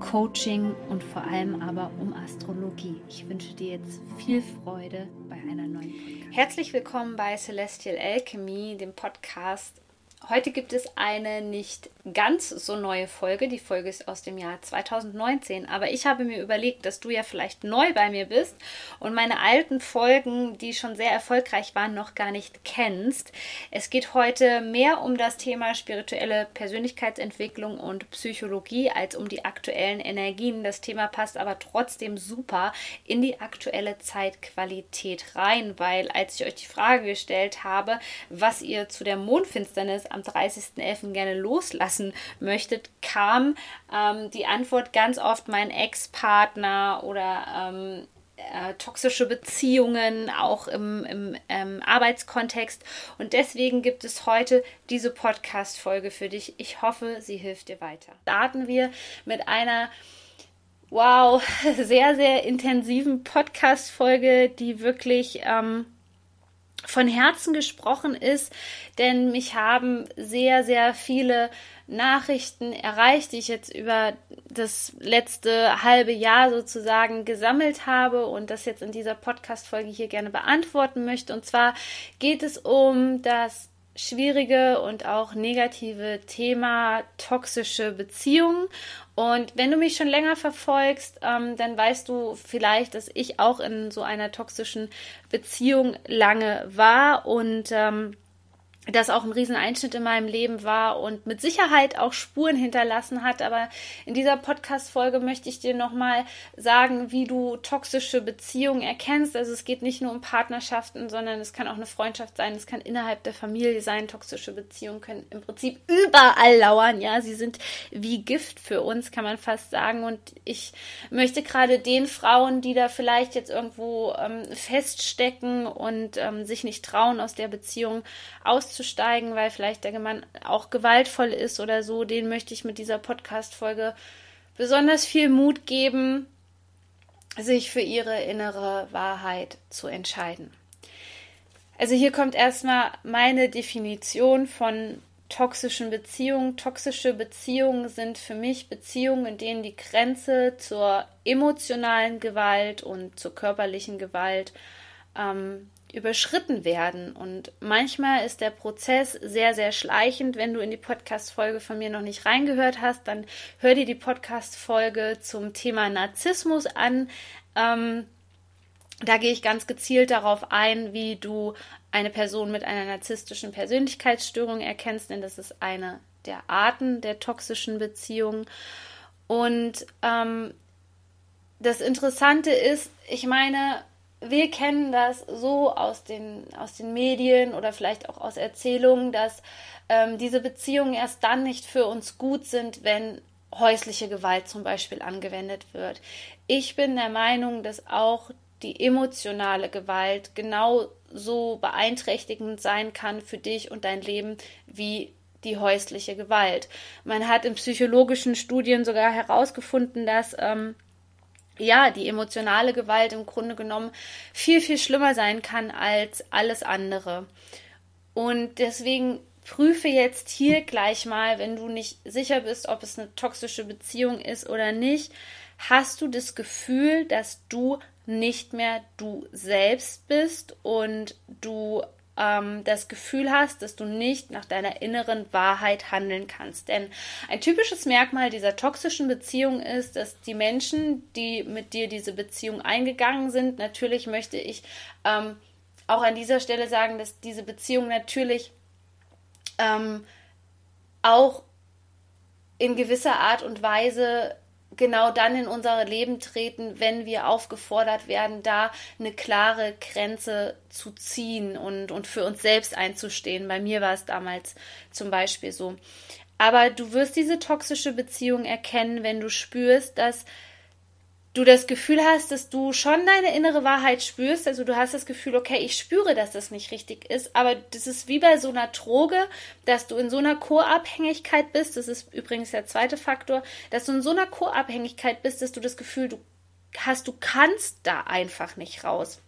Coaching und vor allem aber um Astrologie. Ich wünsche dir jetzt viel Freude bei einer neuen Podcast. Herzlich willkommen bei Celestial Alchemy, dem Podcast Heute gibt es eine nicht ganz so neue Folge. Die Folge ist aus dem Jahr 2019. Aber ich habe mir überlegt, dass du ja vielleicht neu bei mir bist und meine alten Folgen, die schon sehr erfolgreich waren, noch gar nicht kennst. Es geht heute mehr um das Thema spirituelle Persönlichkeitsentwicklung und Psychologie als um die aktuellen Energien. Das Thema passt aber trotzdem super in die aktuelle Zeitqualität rein, weil als ich euch die Frage gestellt habe, was ihr zu der Mondfinsternis am 30.11. gerne loslassen möchtet, kam ähm, die Antwort ganz oft mein Ex-Partner oder ähm, äh, toxische Beziehungen, auch im, im ähm, Arbeitskontext. Und deswegen gibt es heute diese Podcast-Folge für dich. Ich hoffe, sie hilft dir weiter. Starten wir mit einer wow, sehr, sehr intensiven Podcast-Folge, die wirklich ähm, von Herzen gesprochen ist, denn mich haben sehr, sehr viele Nachrichten erreicht, die ich jetzt über das letzte halbe Jahr sozusagen gesammelt habe und das jetzt in dieser Podcast-Folge hier gerne beantworten möchte. Und zwar geht es um das schwierige und auch negative Thema toxische Beziehungen. Und wenn du mich schon länger verfolgst, ähm, dann weißt du vielleicht, dass ich auch in so einer toxischen Beziehung lange war und ähm, das auch ein Rieseneinschnitt in meinem Leben war und mit Sicherheit auch Spuren hinterlassen hat. Aber in dieser Podcast-Folge möchte ich dir nochmal sagen, wie du toxische Beziehungen erkennst. Also es geht nicht nur um Partnerschaften, sondern es kann auch eine Freundschaft sein, es kann innerhalb der Familie sein. Toxische Beziehungen können im Prinzip überall lauern. Ja, sie sind wie Gift für uns, kann man fast sagen. Und ich möchte gerade den Frauen, die da vielleicht jetzt irgendwo ähm, feststecken und ähm, sich nicht trauen, aus der Beziehung auszuprobieren, auszusteigen, weil vielleicht der Mann auch gewaltvoll ist oder so, den möchte ich mit dieser Podcast-Folge besonders viel Mut geben, sich für ihre innere Wahrheit zu entscheiden. Also hier kommt erstmal meine Definition von toxischen Beziehungen. Toxische Beziehungen sind für mich Beziehungen, in denen die Grenze zur emotionalen Gewalt und zur körperlichen Gewalt ähm, überschritten werden. Und manchmal ist der Prozess sehr, sehr schleichend. Wenn du in die Podcast-Folge von mir noch nicht reingehört hast, dann hör dir die Podcast-Folge zum Thema Narzissmus an. Ähm, da gehe ich ganz gezielt darauf ein, wie du eine Person mit einer narzisstischen Persönlichkeitsstörung erkennst, denn das ist eine der Arten der toxischen Beziehungen. Und ähm, das Interessante ist, ich meine, wir kennen das so aus den, aus den Medien oder vielleicht auch aus Erzählungen, dass ähm, diese Beziehungen erst dann nicht für uns gut sind, wenn häusliche Gewalt zum Beispiel angewendet wird. Ich bin der Meinung, dass auch die emotionale Gewalt genauso beeinträchtigend sein kann für dich und dein Leben wie die häusliche Gewalt. Man hat in psychologischen Studien sogar herausgefunden, dass ähm, ja, die emotionale Gewalt im Grunde genommen viel, viel schlimmer sein kann als alles andere. Und deswegen prüfe jetzt hier gleich mal, wenn du nicht sicher bist, ob es eine toxische Beziehung ist oder nicht, hast du das Gefühl, dass du nicht mehr du selbst bist und du ähm, das Gefühl hast, dass du nicht nach deiner inneren Wahrheit handeln kannst. Denn ein typisches Merkmal dieser toxischen Beziehung ist, dass die Menschen, die mit dir diese Beziehung eingegangen sind, natürlich möchte ich ähm, auch an dieser Stelle sagen, dass diese Beziehung natürlich ähm, auch in gewisser Art und Weise genau dann in unser Leben treten, wenn wir aufgefordert werden, da eine klare Grenze zu ziehen und, und für uns selbst einzustehen. Bei mir war es damals zum Beispiel so. Aber du wirst diese toxische Beziehung erkennen, wenn du spürst, dass du das Gefühl hast, dass du schon deine innere Wahrheit spürst. Also du hast das Gefühl, okay, ich spüre, dass das nicht richtig ist, aber das ist wie bei so einer Droge, dass du in so einer Co-Abhängigkeit bist. Das ist übrigens der zweite Faktor, dass du in so einer Co-Abhängigkeit bist, dass du das Gefühl du hast, du kannst da einfach nicht raus.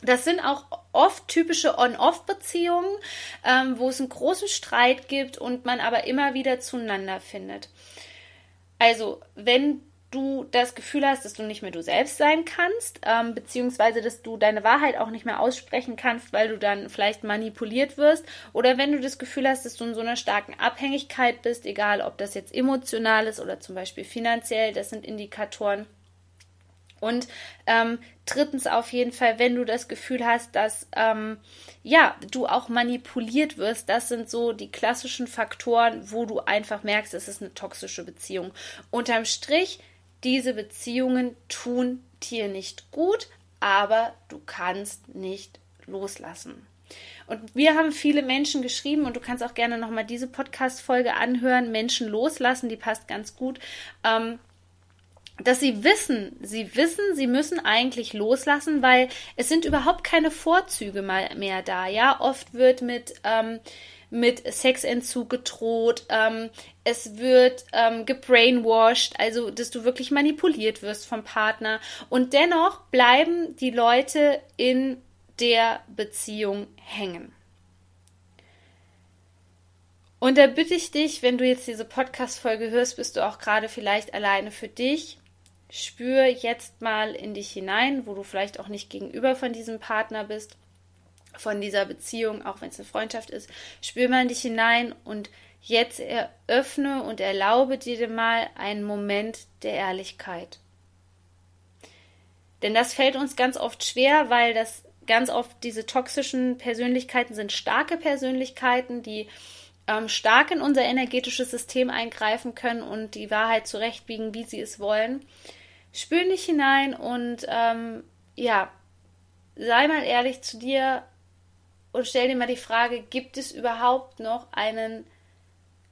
Das sind auch oft typische On-Off-Beziehungen, ähm, wo es einen großen Streit gibt und man aber immer wieder zueinander findet. Also, wenn du das Gefühl hast, dass du nicht mehr du selbst sein kannst, ähm, beziehungsweise dass du deine Wahrheit auch nicht mehr aussprechen kannst, weil du dann vielleicht manipuliert wirst, oder wenn du das Gefühl hast, dass du in so einer starken Abhängigkeit bist, egal ob das jetzt emotional ist oder zum Beispiel finanziell, das sind Indikatoren. Und ähm, drittens auf jeden Fall, wenn du das Gefühl hast, dass ähm, ja du auch manipuliert wirst, das sind so die klassischen Faktoren, wo du einfach merkst, es ist eine toxische Beziehung. Unterm Strich diese Beziehungen tun dir nicht gut, aber du kannst nicht loslassen. Und wir haben viele Menschen geschrieben und du kannst auch gerne nochmal diese Podcast-Folge anhören, Menschen loslassen, die passt ganz gut. Ähm, dass sie wissen, sie wissen, sie müssen eigentlich loslassen, weil es sind überhaupt keine Vorzüge mehr da. Ja, oft wird mit ähm, mit Sexentzug gedroht, ähm, es wird ähm, gebrainwashed, also dass du wirklich manipuliert wirst vom Partner. Und dennoch bleiben die Leute in der Beziehung hängen. Und da bitte ich dich, wenn du jetzt diese Podcast-Folge hörst, bist du auch gerade vielleicht alleine für dich. Spür jetzt mal in dich hinein, wo du vielleicht auch nicht gegenüber von diesem Partner bist von dieser Beziehung, auch wenn es eine Freundschaft ist, spür mal in dich hinein und jetzt eröffne und erlaube dir mal einen Moment der Ehrlichkeit. Denn das fällt uns ganz oft schwer, weil das ganz oft diese toxischen Persönlichkeiten sind starke Persönlichkeiten, die ähm, stark in unser energetisches System eingreifen können und die Wahrheit zurechtbiegen, wie sie es wollen. Spür nicht hinein und ähm, ja, sei mal ehrlich zu dir, und stell dir mal die Frage, gibt es überhaupt noch einen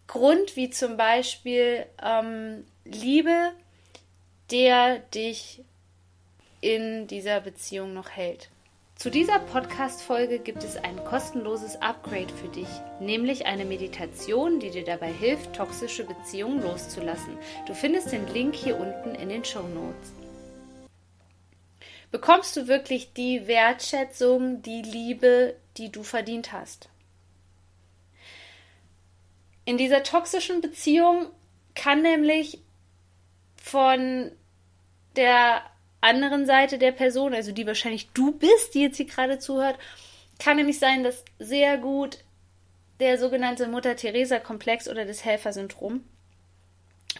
Grund, wie zum Beispiel ähm, Liebe, der dich in dieser Beziehung noch hält? Zu dieser Podcast-Folge gibt es ein kostenloses Upgrade für dich, nämlich eine Meditation, die dir dabei hilft, toxische Beziehungen loszulassen. Du findest den Link hier unten in den Show Notes. Bekommst du wirklich die Wertschätzung, die Liebe, die du verdient hast. In dieser toxischen Beziehung kann nämlich von der anderen Seite der Person, also die wahrscheinlich du bist, die jetzt hier gerade zuhört, kann nämlich sein, dass sehr gut der sogenannte Mutter-Theresa-Komplex oder das Helfersyndrom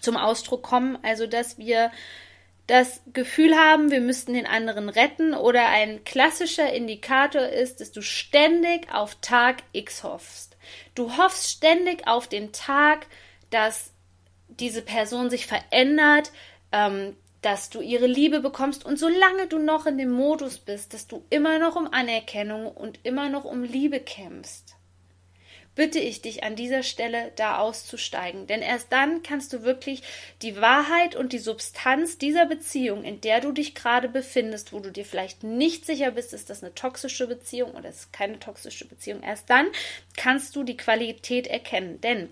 zum Ausdruck kommen. Also, dass wir das Gefühl haben, wir müssten den anderen retten oder ein klassischer Indikator ist, dass du ständig auf Tag X hoffst. Du hoffst ständig auf den Tag, dass diese Person sich verändert, ähm, dass du ihre Liebe bekommst. Und solange du noch in dem Modus bist, dass du immer noch um Anerkennung und immer noch um Liebe kämpfst bitte ich dich an dieser Stelle da auszusteigen. Denn erst dann kannst du wirklich die Wahrheit und die Substanz dieser Beziehung, in der du dich gerade befindest, wo du dir vielleicht nicht sicher bist, ist das eine toxische Beziehung oder ist keine toxische Beziehung, erst dann kannst du die Qualität erkennen. Denn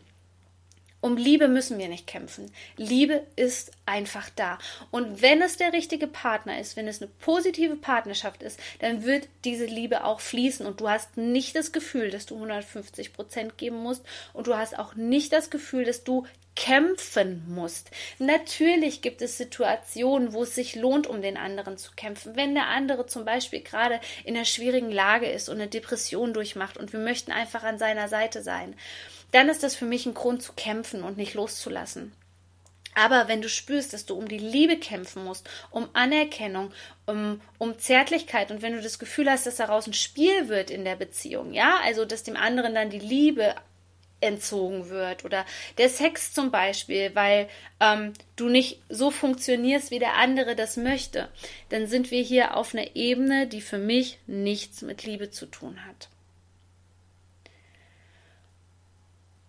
um Liebe müssen wir nicht kämpfen. Liebe ist einfach da. Und wenn es der richtige Partner ist, wenn es eine positive Partnerschaft ist, dann wird diese Liebe auch fließen und du hast nicht das Gefühl, dass du 150 Prozent geben musst und du hast auch nicht das Gefühl, dass du kämpfen musst. Natürlich gibt es Situationen, wo es sich lohnt, um den anderen zu kämpfen. Wenn der andere zum Beispiel gerade in einer schwierigen Lage ist und eine Depression durchmacht und wir möchten einfach an seiner Seite sein, dann ist das für mich ein Grund zu kämpfen und nicht loszulassen. Aber wenn du spürst, dass du um die Liebe kämpfen musst, um Anerkennung, um, um Zärtlichkeit und wenn du das Gefühl hast, dass daraus ein Spiel wird in der Beziehung, ja, also dass dem anderen dann die Liebe entzogen wird oder der Sex zum Beispiel, weil ähm, du nicht so funktionierst, wie der andere das möchte, dann sind wir hier auf einer Ebene, die für mich nichts mit Liebe zu tun hat.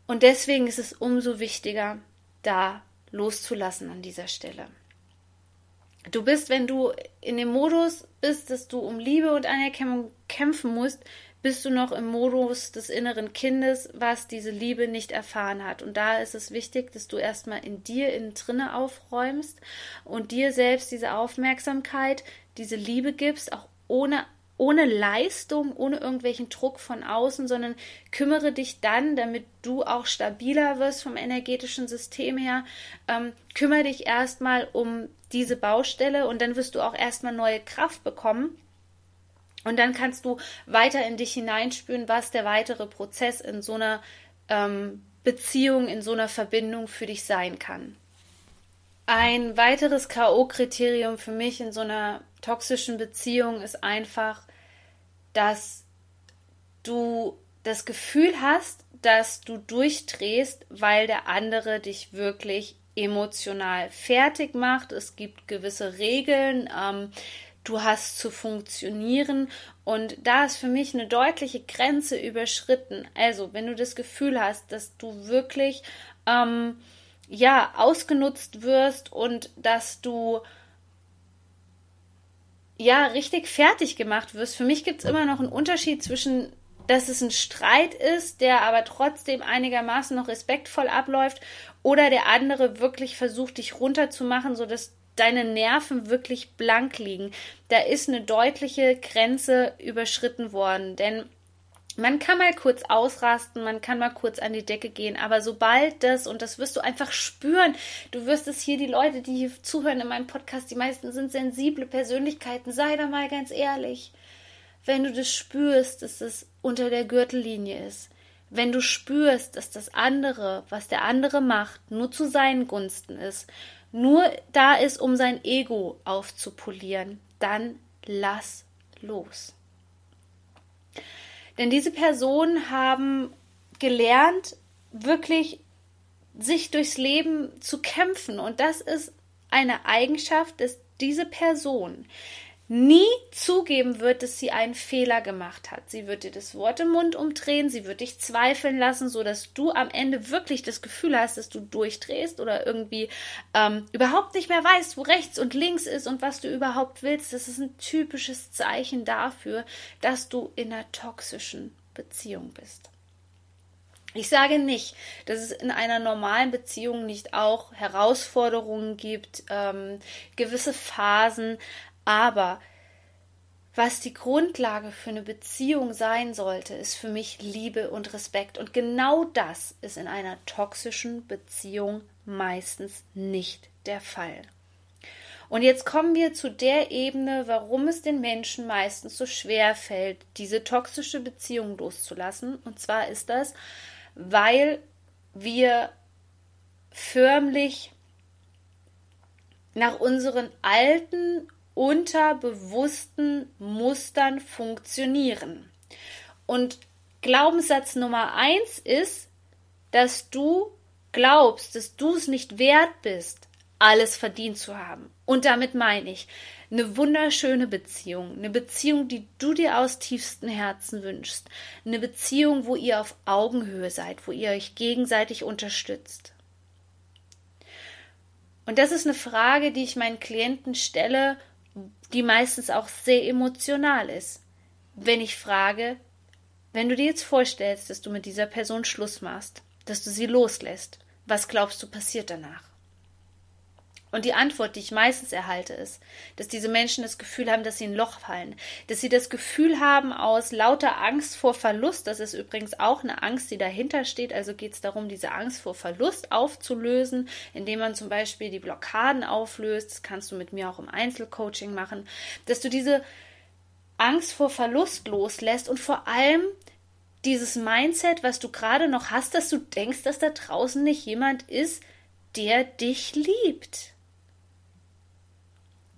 Und deswegen ist es umso wichtiger, da loszulassen an dieser Stelle. Du bist, wenn du in dem Modus bist, dass du um Liebe und Anerkennung kämpfen musst, bist du noch im Modus des inneren Kindes, was diese Liebe nicht erfahren hat. Und da ist es wichtig, dass du erstmal in dir innen drinne aufräumst und dir selbst diese Aufmerksamkeit, diese Liebe gibst, auch ohne ohne Leistung, ohne irgendwelchen Druck von außen, sondern kümmere dich dann, damit du auch stabiler wirst vom energetischen System her, ähm, kümmere dich erstmal um diese Baustelle und dann wirst du auch erstmal neue Kraft bekommen. Und dann kannst du weiter in dich hineinspüren, was der weitere Prozess in so einer ähm, Beziehung, in so einer Verbindung für dich sein kann. Ein weiteres K.O.-Kriterium für mich in so einer toxischen Beziehung ist einfach, dass du das Gefühl hast, dass du durchdrehst, weil der andere dich wirklich emotional fertig macht. Es gibt gewisse Regeln. Ähm, du hast zu funktionieren und da ist für mich eine deutliche Grenze überschritten. Also, wenn du das Gefühl hast, dass du wirklich ähm, ja, ausgenutzt wirst und dass du ja richtig fertig gemacht wirst. Für mich gibt es immer noch einen Unterschied zwischen, dass es ein Streit ist, der aber trotzdem einigermaßen noch respektvoll abläuft, oder der andere wirklich versucht, dich runterzumachen, sodass deine Nerven wirklich blank liegen. Da ist eine deutliche Grenze überschritten worden, denn man kann mal kurz ausrasten, man kann mal kurz an die Decke gehen, aber sobald das, und das wirst du einfach spüren, du wirst es hier, die Leute, die hier zuhören in meinem Podcast, die meisten sind sensible Persönlichkeiten, sei da mal ganz ehrlich. Wenn du das spürst, dass es unter der Gürtellinie ist, wenn du spürst, dass das andere, was der andere macht, nur zu seinen Gunsten ist, nur da ist, um sein Ego aufzupolieren, dann lass los. Denn diese Personen haben gelernt, wirklich sich durchs Leben zu kämpfen. Und das ist eine Eigenschaft, dass diese Person nie zugeben wird, dass sie einen Fehler gemacht hat. Sie wird dir das Wort im Mund umdrehen, sie wird dich zweifeln lassen, so dass du am Ende wirklich das Gefühl hast, dass du durchdrehst oder irgendwie ähm, überhaupt nicht mehr weißt, wo rechts und links ist und was du überhaupt willst. Das ist ein typisches Zeichen dafür, dass du in einer toxischen Beziehung bist. Ich sage nicht, dass es in einer normalen Beziehung nicht auch Herausforderungen gibt, ähm, gewisse Phasen, aber was die Grundlage für eine Beziehung sein sollte, ist für mich Liebe und Respekt. Und genau das ist in einer toxischen Beziehung meistens nicht der Fall. Und jetzt kommen wir zu der Ebene, warum es den Menschen meistens so schwer fällt, diese toxische Beziehung loszulassen. Und zwar ist das, weil wir förmlich nach unseren alten unterbewussten Mustern funktionieren. Und Glaubenssatz Nummer eins ist, dass du glaubst, dass du es nicht wert bist, alles verdient zu haben. Und damit meine ich eine wunderschöne Beziehung, eine Beziehung, die du dir aus tiefstem Herzen wünschst, eine Beziehung, wo ihr auf Augenhöhe seid, wo ihr euch gegenseitig unterstützt. Und das ist eine Frage, die ich meinen Klienten stelle, die meistens auch sehr emotional ist. Wenn ich frage, wenn du dir jetzt vorstellst, dass du mit dieser Person Schluss machst, dass du sie loslässt, was glaubst du passiert danach? Und die Antwort, die ich meistens erhalte, ist, dass diese Menschen das Gefühl haben, dass sie in ein Loch fallen. Dass sie das Gefühl haben, aus lauter Angst vor Verlust, das ist übrigens auch eine Angst, die dahinter steht. Also geht es darum, diese Angst vor Verlust aufzulösen, indem man zum Beispiel die Blockaden auflöst. Das kannst du mit mir auch im Einzelcoaching machen. Dass du diese Angst vor Verlust loslässt und vor allem dieses Mindset, was du gerade noch hast, dass du denkst, dass da draußen nicht jemand ist, der dich liebt.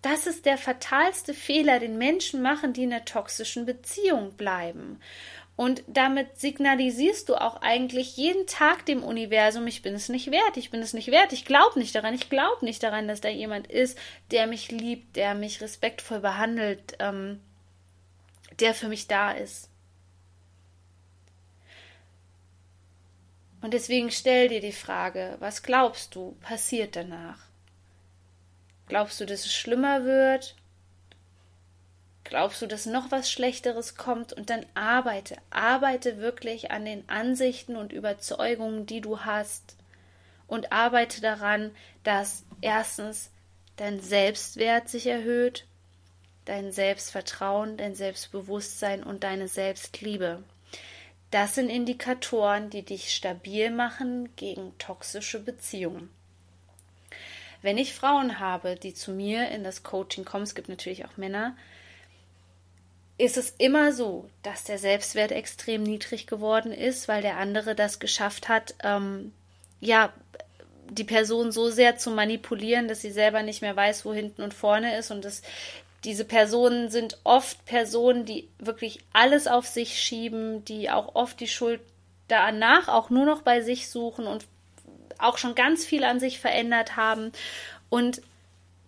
Das ist der fatalste Fehler, den Menschen machen, die in einer toxischen Beziehung bleiben. Und damit signalisierst du auch eigentlich jeden Tag dem Universum, ich bin es nicht wert, ich bin es nicht wert, ich glaube nicht daran, ich glaube nicht daran, dass da jemand ist, der mich liebt, der mich respektvoll behandelt, ähm, der für mich da ist. Und deswegen stell dir die Frage, was glaubst du passiert danach? Glaubst du, dass es schlimmer wird? Glaubst du, dass noch was Schlechteres kommt? Und dann arbeite, arbeite wirklich an den Ansichten und Überzeugungen, die du hast. Und arbeite daran, dass erstens dein Selbstwert sich erhöht, dein Selbstvertrauen, dein Selbstbewusstsein und deine Selbstliebe. Das sind Indikatoren, die dich stabil machen gegen toxische Beziehungen. Wenn ich Frauen habe, die zu mir in das Coaching kommen, es gibt natürlich auch Männer, ist es immer so, dass der Selbstwert extrem niedrig geworden ist, weil der andere das geschafft hat, ähm, ja, die Person so sehr zu manipulieren, dass sie selber nicht mehr weiß, wo hinten und vorne ist und dass diese Personen sind oft Personen, die wirklich alles auf sich schieben, die auch oft die Schuld danach auch nur noch bei sich suchen und auch schon ganz viel an sich verändert haben. Und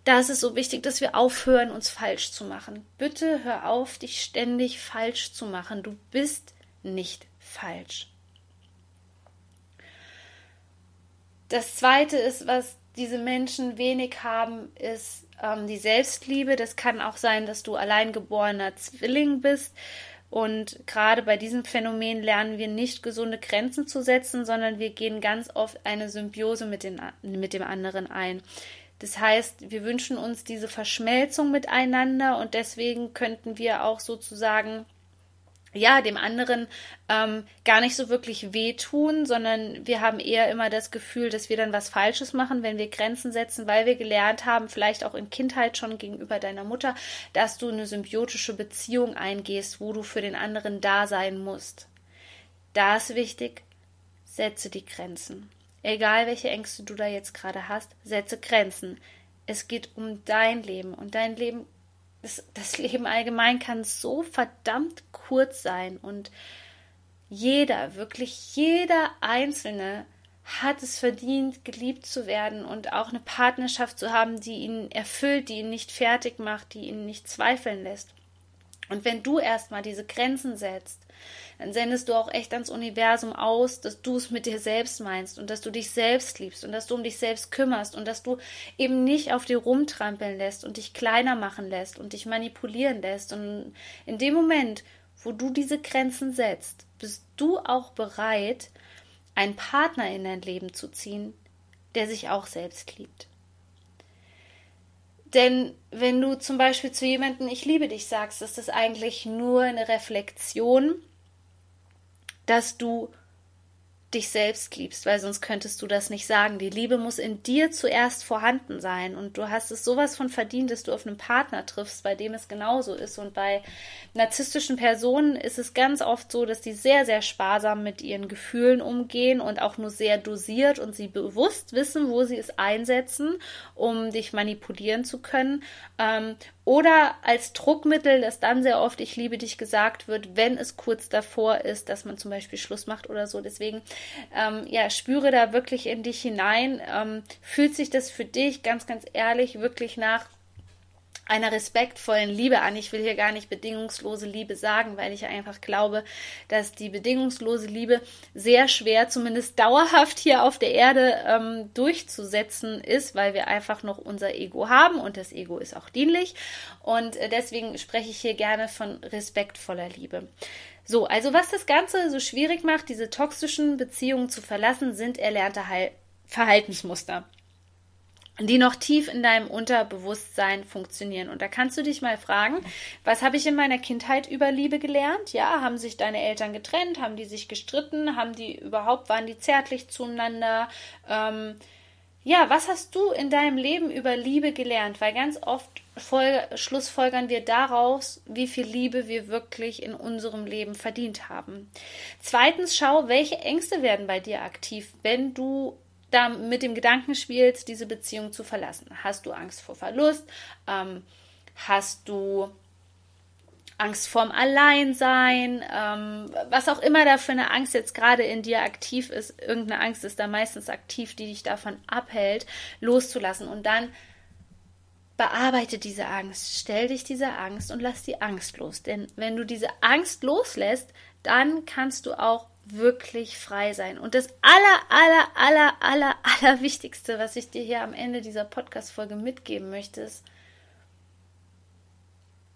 da ist es so wichtig, dass wir aufhören, uns falsch zu machen. Bitte hör auf, dich ständig falsch zu machen. Du bist nicht falsch. Das zweite ist, was diese Menschen wenig haben, ist ähm, die Selbstliebe. Das kann auch sein, dass du alleingeborener Zwilling bist und gerade bei diesem Phänomen lernen wir nicht gesunde Grenzen zu setzen, sondern wir gehen ganz oft eine Symbiose mit, den, mit dem anderen ein. Das heißt, wir wünschen uns diese Verschmelzung miteinander und deswegen könnten wir auch sozusagen ja, dem anderen ähm, gar nicht so wirklich wehtun, sondern wir haben eher immer das Gefühl, dass wir dann was Falsches machen, wenn wir Grenzen setzen, weil wir gelernt haben, vielleicht auch in Kindheit schon gegenüber deiner Mutter, dass du eine symbiotische Beziehung eingehst, wo du für den anderen da sein musst. Da ist wichtig, setze die Grenzen. Egal welche Ängste du da jetzt gerade hast, setze Grenzen. Es geht um dein Leben und dein Leben das, das Leben allgemein kann so verdammt kurz sein und jeder, wirklich jeder Einzelne hat es verdient, geliebt zu werden und auch eine Partnerschaft zu haben, die ihn erfüllt, die ihn nicht fertig macht, die ihn nicht zweifeln lässt. Und wenn du erstmal diese Grenzen setzt, dann sendest du auch echt ans Universum aus, dass du es mit dir selbst meinst und dass du dich selbst liebst und dass du um dich selbst kümmerst und dass du eben nicht auf dir rumtrampeln lässt und dich kleiner machen lässt und dich manipulieren lässt. Und in dem Moment, wo du diese Grenzen setzt, bist du auch bereit, einen Partner in dein Leben zu ziehen, der sich auch selbst liebt. Denn wenn du zum Beispiel zu jemandem Ich liebe dich sagst, ist das eigentlich nur eine Reflexion dass du dich selbst liebst, weil sonst könntest du das nicht sagen. Die Liebe muss in dir zuerst vorhanden sein und du hast es sowas von verdient, dass du auf einen Partner triffst, bei dem es genauso ist. Und bei narzisstischen Personen ist es ganz oft so, dass die sehr, sehr sparsam mit ihren Gefühlen umgehen und auch nur sehr dosiert und sie bewusst wissen, wo sie es einsetzen, um dich manipulieren zu können. Ähm, oder als Druckmittel, das dann sehr oft ich liebe dich gesagt wird, wenn es kurz davor ist, dass man zum Beispiel Schluss macht oder so. Deswegen, ähm, ja, spüre da wirklich in dich hinein. Ähm, fühlt sich das für dich ganz, ganz ehrlich wirklich nach einer respektvollen Liebe an. Ich will hier gar nicht bedingungslose Liebe sagen, weil ich einfach glaube, dass die bedingungslose Liebe sehr schwer, zumindest dauerhaft hier auf der Erde ähm, durchzusetzen ist, weil wir einfach noch unser Ego haben und das Ego ist auch dienlich. Und äh, deswegen spreche ich hier gerne von respektvoller Liebe. So, also was das Ganze so schwierig macht, diese toxischen Beziehungen zu verlassen, sind erlernte Verhaltensmuster. die noch tief in deinem Unterbewusstsein funktionieren. Und da kannst du dich mal fragen, was habe ich in meiner Kindheit über Liebe gelernt? Ja, haben sich deine Eltern getrennt? Haben die sich gestritten? Haben die überhaupt, waren die zärtlich zueinander? Ähm, ja, was hast du in deinem Leben über Liebe gelernt? Weil ganz oft schlussfolgern wir daraus, wie viel Liebe wir wirklich in unserem Leben verdient haben. Zweitens, schau, welche Ängste werden bei dir aktiv, wenn du da mit dem Gedanken spielst, diese Beziehung zu verlassen. Hast du Angst vor Verlust? Ähm, hast du Angst vorm Alleinsein? Ähm, was auch immer da für eine Angst jetzt gerade in dir aktiv ist. Irgendeine Angst ist da meistens aktiv, die dich davon abhält, loszulassen. Und dann bearbeite diese Angst. Stell dich dieser Angst und lass die Angst los. Denn wenn du diese Angst loslässt, dann kannst du auch wirklich frei sein. Und das aller, aller, aller, aller, aller Wichtigste, was ich dir hier am Ende dieser Podcast-Folge mitgeben möchte, ist,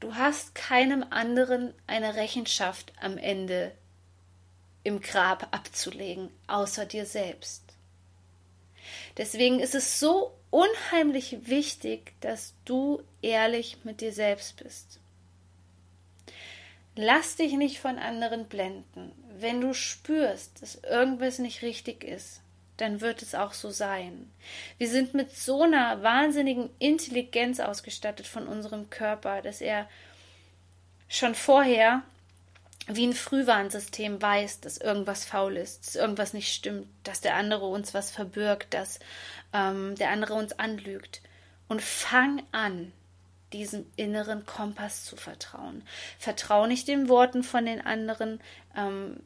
du hast keinem anderen eine Rechenschaft am Ende im Grab abzulegen, außer dir selbst. Deswegen ist es so unheimlich wichtig, dass du ehrlich mit dir selbst bist. Lass dich nicht von anderen blenden. Wenn du spürst, dass irgendwas nicht richtig ist, dann wird es auch so sein. Wir sind mit so einer wahnsinnigen Intelligenz ausgestattet von unserem Körper, dass er schon vorher wie ein Frühwarnsystem weiß, dass irgendwas faul ist, dass irgendwas nicht stimmt, dass der andere uns was verbirgt, dass ähm, der andere uns anlügt. Und fang an, diesem inneren Kompass zu vertrauen. Vertrau nicht den Worten von den anderen. Ähm,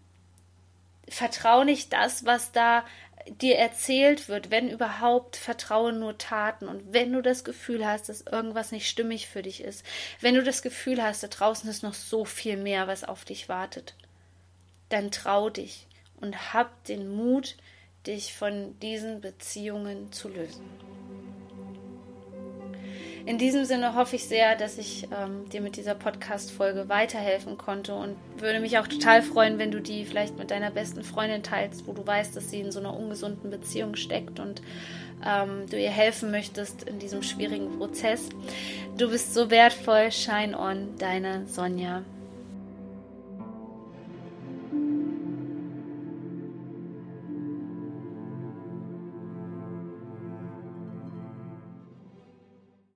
vertrau nicht das, was da dir erzählt wird. Wenn überhaupt, vertraue nur Taten. Und wenn du das Gefühl hast, dass irgendwas nicht stimmig für dich ist, wenn du das Gefühl hast, da draußen ist noch so viel mehr, was auf dich wartet, dann trau dich und hab den Mut, dich von diesen Beziehungen zu lösen. In diesem Sinne hoffe ich sehr, dass ich ähm, dir mit dieser Podcast-Folge weiterhelfen konnte und würde mich auch total freuen, wenn du die vielleicht mit deiner besten Freundin teilst, wo du weißt, dass sie in so einer ungesunden Beziehung steckt und ähm, du ihr helfen möchtest in diesem schwierigen Prozess. Du bist so wertvoll. Shine on, deine Sonja.